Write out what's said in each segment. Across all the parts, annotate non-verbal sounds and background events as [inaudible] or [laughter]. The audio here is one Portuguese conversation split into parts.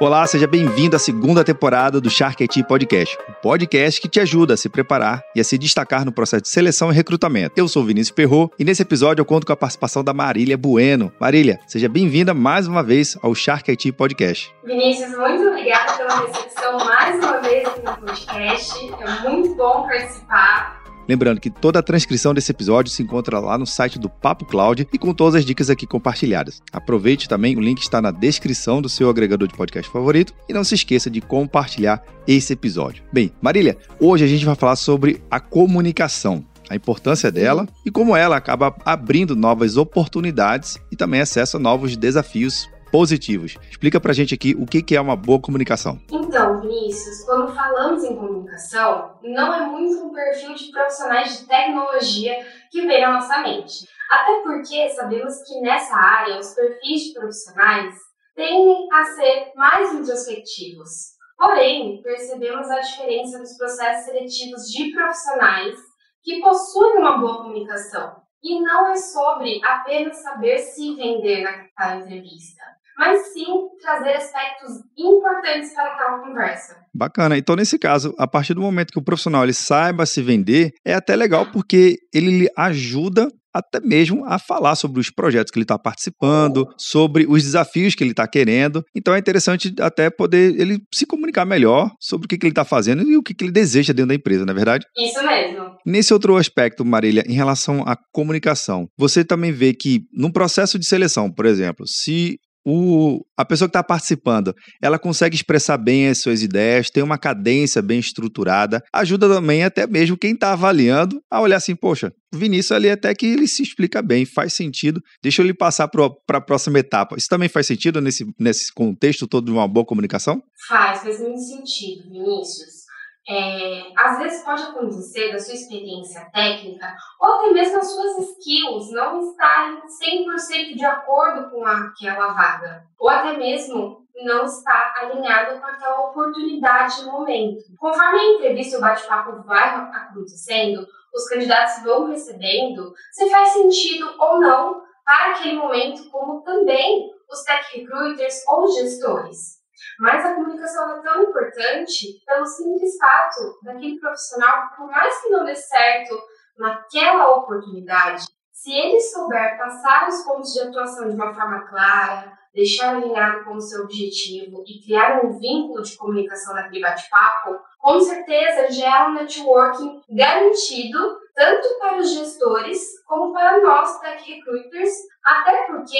Olá, seja bem-vindo à segunda temporada do Shark IT Podcast, o um podcast que te ajuda a se preparar e a se destacar no processo de seleção e recrutamento. Eu sou Vinícius Perro e nesse episódio eu conto com a participação da Marília Bueno. Marília, seja bem-vinda mais uma vez ao Shark IT Podcast. Vinícius, muito obrigada pela recepção mais uma vez aqui no podcast. É muito bom participar. Lembrando que toda a transcrição desse episódio se encontra lá no site do Papo Cloud e com todas as dicas aqui compartilhadas. Aproveite também, o link está na descrição do seu agregador de podcast favorito e não se esqueça de compartilhar esse episódio. Bem, Marília, hoje a gente vai falar sobre a comunicação a importância dela e como ela acaba abrindo novas oportunidades e também acesso a novos desafios positivos. Explica pra gente aqui o que é uma boa comunicação. Então, Vinícius, quando falamos em comunicação, não é muito um perfil de profissionais de tecnologia que vem na nossa mente. Até porque sabemos que nessa área os perfis de profissionais tendem a ser mais introspectivos. Porém, percebemos a diferença nos processos seletivos de profissionais que possuem uma boa comunicação. E não é sobre apenas saber se vender na entrevista mas sim trazer aspectos importantes para aquela conversa. Bacana. Então, nesse caso, a partir do momento que o profissional ele saiba se vender, é até legal porque ele lhe ajuda até mesmo a falar sobre os projetos que ele está participando, sobre os desafios que ele está querendo. Então é interessante até poder ele se comunicar melhor sobre o que, que ele está fazendo e o que, que ele deseja dentro da empresa, não é verdade? Isso mesmo. Nesse outro aspecto, Marília, em relação à comunicação, você também vê que num processo de seleção, por exemplo, se o, a pessoa que está participando, ela consegue expressar bem as suas ideias, tem uma cadência bem estruturada, ajuda também até mesmo quem está avaliando a olhar assim, poxa, o Vinícius ali até que ele se explica bem, faz sentido, deixa eu lhe passar para a próxima etapa. Isso também faz sentido nesse, nesse contexto todo de uma boa comunicação? Faz, faz muito sentido, Vinícius. É, às vezes pode acontecer da sua experiência técnica ou até mesmo as suas skills não estarem 100% de acordo com aquela vaga, ou até mesmo não estar alinhado com aquela oportunidade no momento. Conforme a entrevista e o bate-papo vai acontecendo, os candidatos vão percebendo se faz sentido ou não para aquele momento, como também os tech recruiters ou gestores. Mas a comunicação é tão importante pelo simples fato daquele profissional, por mais que não dê certo naquela oportunidade, se ele souber passar os pontos de atuação de uma forma clara, deixar alinhado com o seu objetivo e criar um vínculo de comunicação naquele bate-papo, com certeza já é um networking garantido tanto para os gestores como para nós tech recruiters, até porque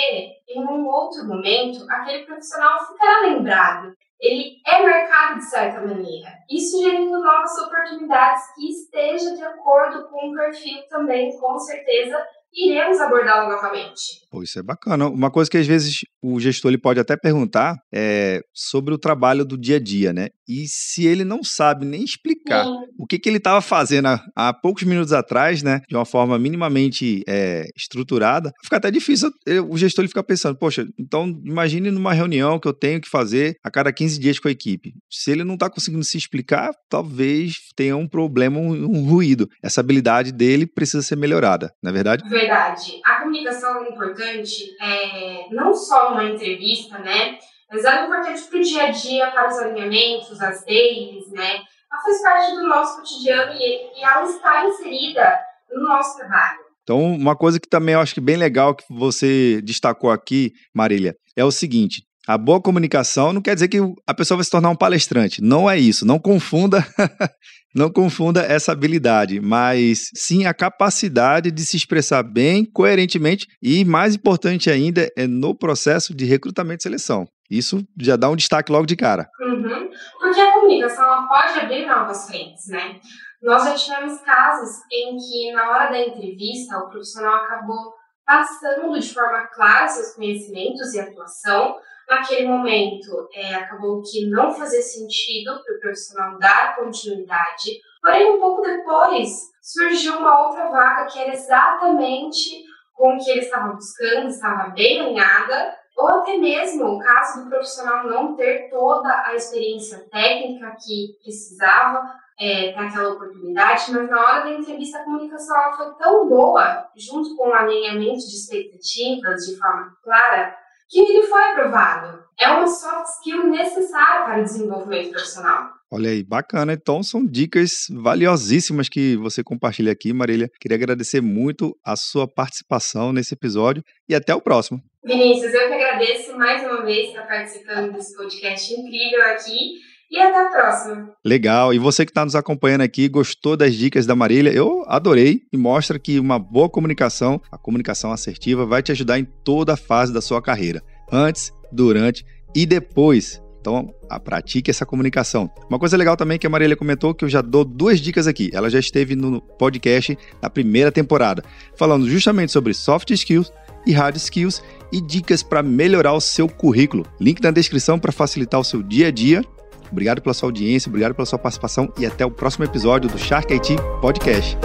em um outro momento aquele profissional ficará lembrado. Ele é marcado de certa maneira, isso gerando novas oportunidades que esteja de acordo com o perfil também, com certeza, iremos abordá-lo novamente. Pô, isso é bacana. Uma coisa que às vezes o gestor ele pode até perguntar é sobre o trabalho do dia a dia, né? E se ele não sabe nem explicar o que, que ele estava fazendo há, há, poucos minutos atrás, né? De uma forma minimamente é, estruturada, fica até difícil. O gestor ele fica pensando, poxa, então imagine numa reunião que eu tenho que fazer a cada 15 dias com a equipe. Se ele não está conseguindo se explicar, talvez tenha um problema, um, um ruído. Essa habilidade dele precisa ser melhorada, não é verdade? Verdade verdade. A comunicação é importante, é, não só numa entrevista, né? Mas ela é importante para o dia a dia, para os alinhamentos, as dailies, né? Ela faz parte do nosso cotidiano e, e ela está inserida no nosso trabalho. Então, uma coisa que também eu acho que bem legal que você destacou aqui, Marília, é o seguinte: a boa comunicação não quer dizer que a pessoa vai se tornar um palestrante. Não é isso. Não confunda [laughs] Não confunda essa habilidade, mas sim a capacidade de se expressar bem, coerentemente e, mais importante ainda, é no processo de recrutamento e seleção. Isso já dá um destaque logo de cara. Uhum. Porque a comunicação ela pode abrir novas frentes, né? Nós já tivemos casos em que, na hora da entrevista, o profissional acabou passando de forma clara seus conhecimentos e atuação, naquele momento é, acabou que não fazia sentido para o profissional dar continuidade, porém um pouco depois surgiu uma outra vaga que era exatamente com o que ele estava buscando, estava bem alinhada, ou até mesmo o caso do profissional não ter toda a experiência técnica que precisava é, para aquela oportunidade, mas na hora da entrevista a comunicação ela foi tão boa, junto com o alinhamento de expectativas de forma clara, que ele foi aprovado. É uma soft skill necessária para o desenvolvimento profissional. Olha aí, bacana. Então são dicas valiosíssimas que você compartilha aqui, Marília. Queria agradecer muito a sua participação nesse episódio e até o próximo. Vinícius, eu que agradeço mais uma vez estar participando desse podcast incrível aqui. E até a próxima. Legal. E você que está nos acompanhando aqui, gostou das dicas da Marília? Eu adorei e mostra que uma boa comunicação, a comunicação assertiva, vai te ajudar em toda a fase da sua carreira. Antes, durante e depois. Então, a, pratique essa comunicação. Uma coisa legal também que a Marília comentou, que eu já dou duas dicas aqui. Ela já esteve no podcast na primeira temporada, falando justamente sobre soft skills e hard skills e dicas para melhorar o seu currículo. Link na descrição para facilitar o seu dia a dia Obrigado pela sua audiência, obrigado pela sua participação e até o próximo episódio do Shark IT Podcast.